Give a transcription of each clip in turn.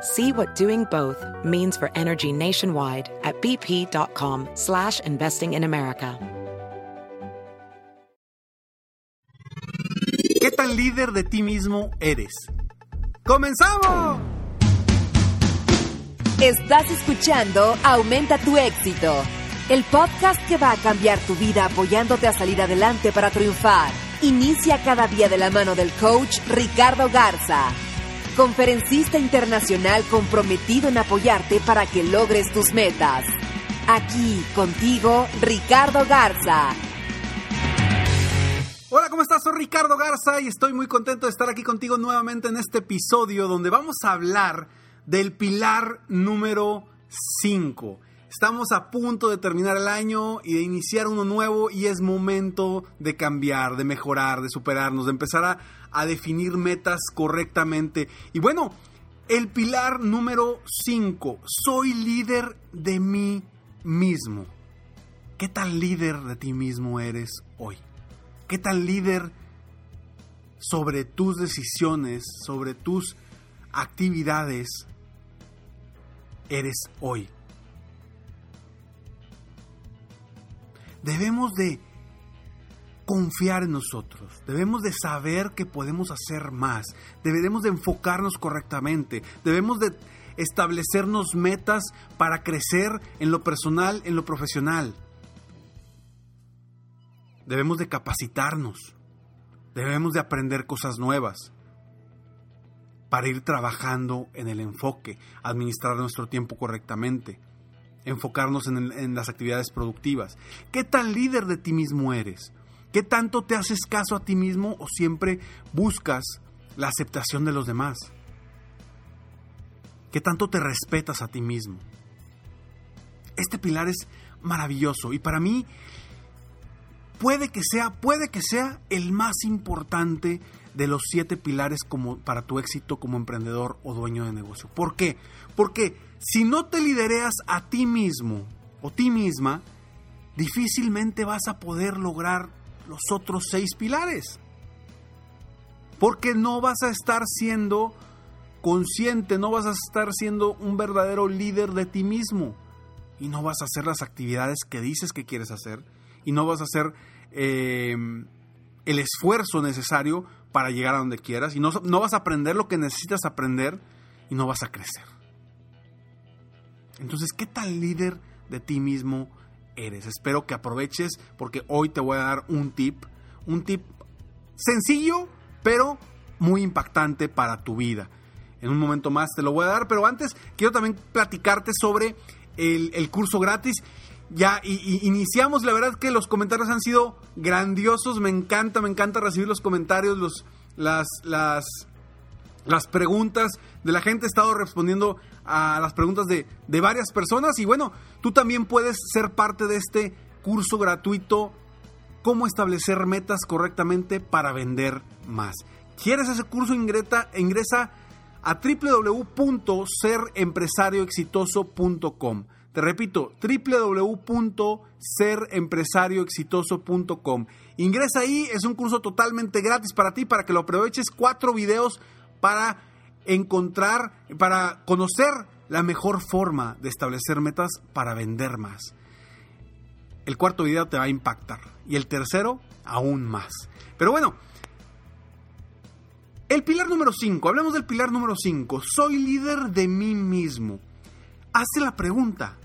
See what doing both means for energy nationwide at bp.com slash investing in America. ¿Qué tan líder de ti mismo eres? ¡Comenzamos! Estás escuchando Aumenta tu éxito, el podcast que va a cambiar tu vida apoyándote a salir adelante para triunfar. Inicia cada día de la mano del coach Ricardo Garza conferencista internacional comprometido en apoyarte para que logres tus metas. Aquí contigo, Ricardo Garza. Hola, ¿cómo estás? Soy Ricardo Garza y estoy muy contento de estar aquí contigo nuevamente en este episodio donde vamos a hablar del pilar número 5. Estamos a punto de terminar el año y de iniciar uno nuevo y es momento de cambiar, de mejorar, de superarnos, de empezar a, a definir metas correctamente. Y bueno, el pilar número 5, soy líder de mí mismo. ¿Qué tan líder de ti mismo eres hoy? ¿Qué tan líder sobre tus decisiones, sobre tus actividades eres hoy? Debemos de confiar en nosotros, debemos de saber que podemos hacer más, debemos de enfocarnos correctamente, debemos de establecernos metas para crecer en lo personal, en lo profesional. Debemos de capacitarnos, debemos de aprender cosas nuevas para ir trabajando en el enfoque, administrar nuestro tiempo correctamente, enfocarnos en, las actividades productivas. ¿Qué tan líder de ti mismo eres? ¿Qué tanto te haces caso a ti mismo o siempre buscas la aceptación de los demás? ¿Qué tanto te respetas a ti mismo? Este pilar es maravilloso y para mí puede que sea, puede que sea el más importante de los siete pilares como para tu éxito como emprendedor o dueño de negocio. ¿Por qué? Porque si no te lidereas a ti mismo o ti misma, difícilmente vas a poder lograr los otros seis pilares. Porque no vas a estar siendo consciente, no vas a estar siendo un verdadero líder de ti mismo. Y no vas a hacer las actividades que dices que quieres hacer. Y no vas a hacer eh, el esfuerzo necesario para llegar a donde quieras. Y no, no vas a aprender lo que necesitas aprender. Y no vas a crecer. Entonces, ¿qué tal líder de ti mismo eres. Espero que aproveches porque hoy te voy a dar un tip, un tip sencillo, pero muy impactante para tu vida. En un momento más te lo voy a dar, pero antes quiero también platicarte sobre el, curso gratis. Ya y, iniciamos, la verdad que los comentarios han sido grandiosos, me encanta, me encanta recibir los comentarios, los, las, las, las preguntas de la gente. He estado respondiendo a las preguntas de, de varias personas y bueno, tú también puedes ser parte de este curso gratuito, cómo establecer metas correctamente para vender más. ¿Quieres ese curso? Ingresa, ingresa a www.serempresarioexitoso.com. Te repito, www.serempresarioexitoso.com. Ingresa ahí, es un curso totalmente gratis para ti, para que lo aproveches. Cuatro videos para encontrar, para conocer la mejor forma de establecer metas para vender más. El cuarto video te va a impactar y el tercero aún más. Pero bueno, el pilar número 5, hablemos del pilar número 5, soy líder de mí mismo. Hace la pregunta,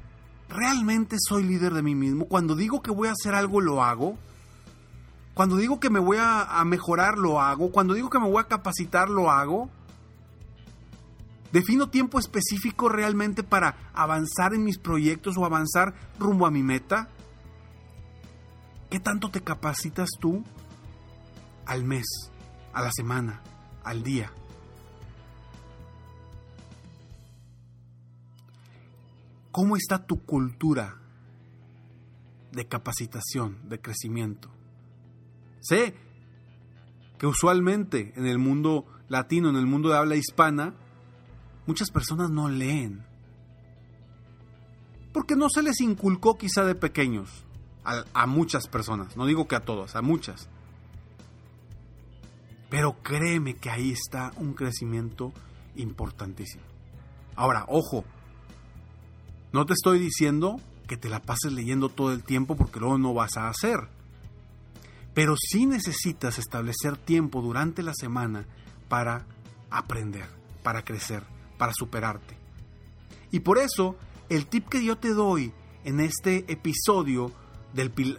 ¿realmente soy líder de mí mismo? Cuando digo que voy a hacer algo, lo hago. Cuando digo que me voy a, a mejorar, lo hago. Cuando digo que me voy a capacitar, lo hago. Defino tiempo específico realmente para avanzar en mis proyectos o avanzar rumbo a mi meta. ¿Qué tanto te capacitas tú al mes, a la semana, al día? ¿Cómo está tu cultura de capacitación, de crecimiento? Sé que usualmente en el mundo latino, en el mundo de habla hispana, muchas personas no leen. Porque no se les inculcó quizá de pequeños a, muchas personas. No digo que a todas, a muchas. Pero créeme que ahí está un crecimiento importantísimo. Ahora, ojo, no te estoy diciendo que te la pases leyendo todo el tiempo porque luego no vas a hacer. Pero sí necesitas establecer tiempo durante la semana para aprender, para crecer, para superarte. Y por eso, el tip que yo te doy en este episodio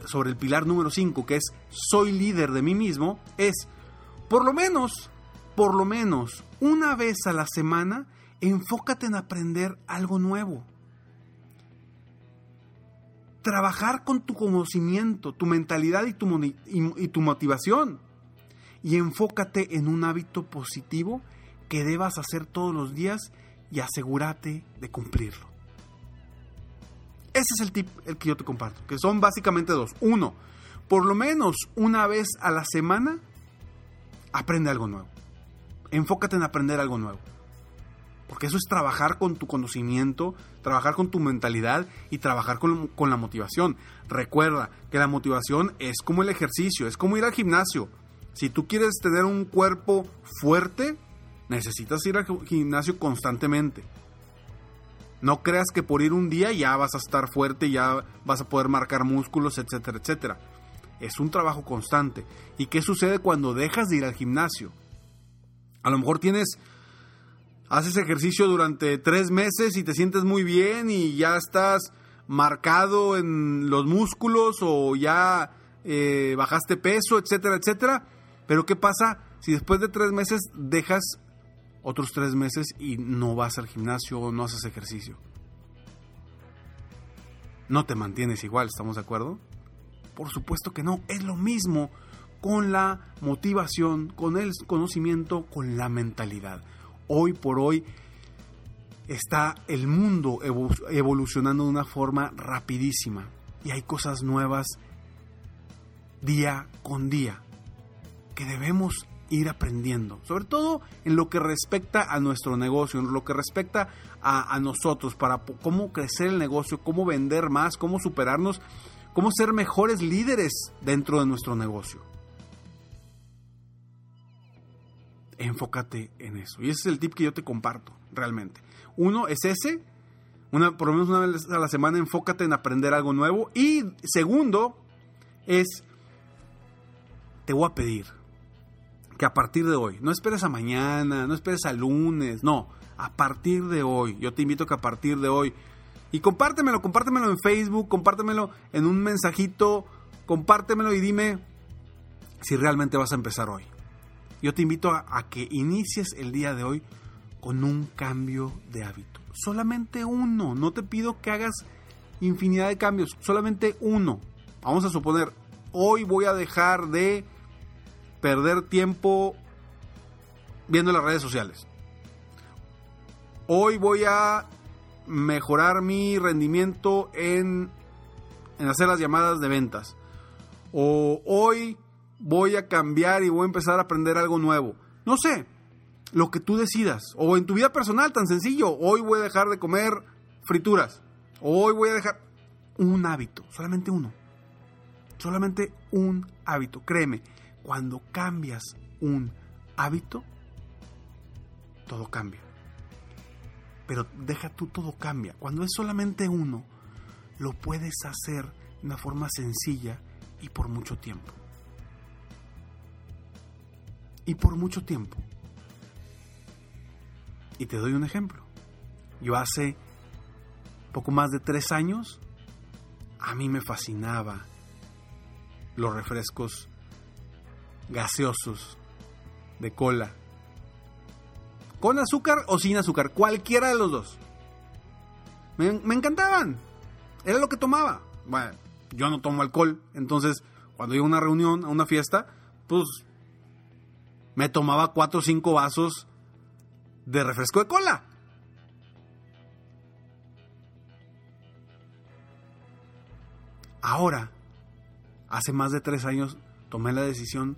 sobre el pilar número 5, que es soy líder de mí mismo, es, por lo menos, por lo menos, una vez a la semana, enfócate en aprender algo nuevo. Trabajar con tu conocimiento, tu mentalidad y tu, motivación. Y enfócate en un hábito positivo que debas hacer todos los días y asegúrate de cumplirlo. Ese es el tip el que yo te comparto, que son básicamente dos. Uno, por lo menos una vez a la semana, aprende algo nuevo. Enfócate en aprender algo nuevo. Porque eso es trabajar con tu conocimiento, trabajar con tu mentalidad y trabajar con, con, la motivación. Recuerda que la motivación es como el ejercicio, es como ir al gimnasio. Si tú quieres tener un cuerpo fuerte, necesitas ir al gimnasio constantemente. No creas que por ir un día ya vas a estar fuerte, ya vas a poder marcar músculos, etcétera, etcétera. Es un trabajo constante. ¿Y qué sucede cuando dejas de ir al gimnasio? A lo mejor tienes haces ejercicio durante tres meses y te sientes muy bien y ya estás marcado en los músculos o ya eh, bajaste peso, etcétera, etcétera. Pero ¿qué pasa si después de tres meses dejas otros tres meses y no vas al gimnasio o no haces ejercicio? No te mantienes igual, ¿estamos de acuerdo? Por supuesto que no, es lo mismo con la motivación, con el conocimiento, con la mentalidad hoy por hoy está el mundo evolucionando de una forma rapidísima y hay cosas nuevas día con día que debemos ir aprendiendo, sobre todo en lo que respecta a nuestro negocio, en lo que respecta a, nosotros, para cómo crecer el negocio, cómo vender más, cómo superarnos, cómo ser mejores líderes dentro de nuestro negocio. Enfócate en eso. Y ese es el tip que yo te comparto, realmente. Uno es ese, una, por lo menos una vez a la semana enfócate en aprender algo nuevo. Y segundo es, te voy a pedir que a partir de hoy, no esperes a mañana, no esperes a lunes, no, a partir de hoy, yo te invito a que a partir de hoy, y compártemelo, compártemelo en Facebook, compártemelo en un mensajito, compártemelo y dime si realmente vas a empezar hoy yo te invito a, que inicies el día de hoy con un cambio de hábito. Solamente uno. No te pido que hagas infinidad de cambios. Solamente uno. Vamos a suponer, hoy voy a dejar de perder tiempo viendo las redes sociales. Hoy voy a mejorar mi rendimiento en, en hacer las llamadas de ventas. O hoy voy a cambiar y voy a empezar a aprender algo nuevo. No sé, lo que tú decidas. O en tu vida personal, tan sencillo. Hoy voy a dejar de comer frituras. Hoy voy a dejar un hábito, solamente uno. Solamente un hábito. Créeme, cuando cambias un hábito, todo cambia. Pero deja tú, todo cambia. Cuando es solamente uno, lo puedes hacer de una forma sencilla y por mucho tiempo y por mucho tiempo. Y te doy un ejemplo. Yo hace poco más de tres años, a mí me fascinaba los refrescos gaseosos de cola. Con azúcar o sin azúcar, cualquiera de los dos. Me, me encantaban. Era lo que tomaba. Bueno, yo no tomo alcohol, entonces cuando iba a una reunión, a una fiesta, pues me tomaba cuatro o cinco vasos de refresco de cola. Ahora, hace más de tres años, tomé la decisión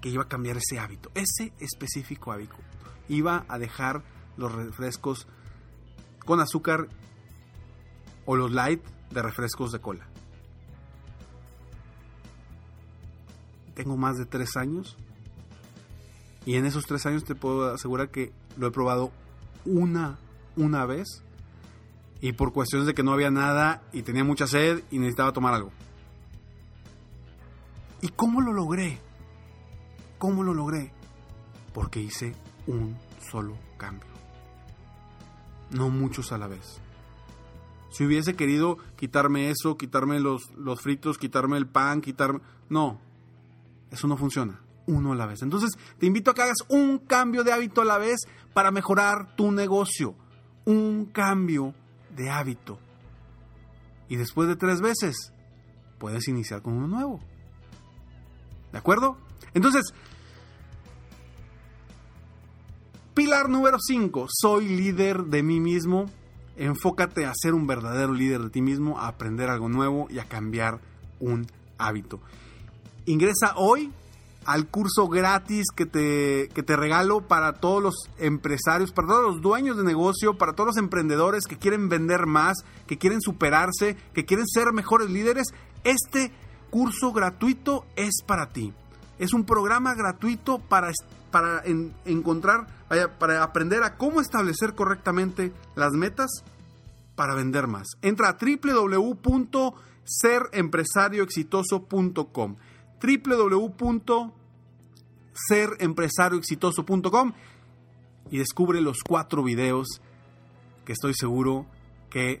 que iba a cambiar ese hábito, ese específico hábito. Iba a dejar los refrescos con azúcar o los light de refrescos de cola. Tengo más de tres años y en esos tres años te puedo asegurar que lo he probado una, una vez y por cuestiones de que no había nada y tenía mucha sed y necesitaba tomar algo. ¿Y cómo lo logré? ¿Cómo lo logré? Porque hice un solo cambio. No muchos a la vez. Si hubiese querido quitarme eso, quitarme los, los fritos, quitarme el pan, quitarme... No, eso no funciona. Uno a la vez. Entonces, te invito a que hagas un cambio de hábito a la vez para mejorar tu negocio. Un cambio de hábito. Y después de tres veces, puedes iniciar con uno nuevo. ¿De acuerdo? Entonces, pilar número 5, soy líder de mí mismo. Enfócate a ser un verdadero líder de ti mismo, a aprender algo nuevo y a cambiar un hábito. Ingresa hoy al curso gratis que te, que te regalo para todos los empresarios, para todos los dueños de negocio, para todos los emprendedores que quieren vender más, que quieren superarse, que quieren ser mejores líderes. Este curso gratuito es para ti. Es un programa gratuito para, para encontrar, para aprender a cómo establecer correctamente las metas para vender más. Entra a www.serempresarioexitoso.com www.serempresarioexitoso.com y descubre los cuatro videos que estoy seguro que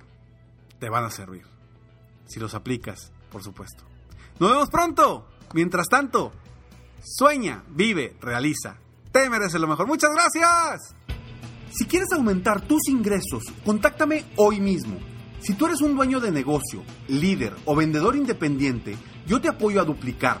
te van a servir. Si los aplicas, por supuesto. Nos vemos pronto. Mientras tanto, sueña, vive, realiza. Te mereces lo mejor. Muchas gracias. Si quieres aumentar tus ingresos, contáctame hoy mismo. Si tú eres un dueño de negocio, líder o vendedor independiente, yo te apoyo a duplicar,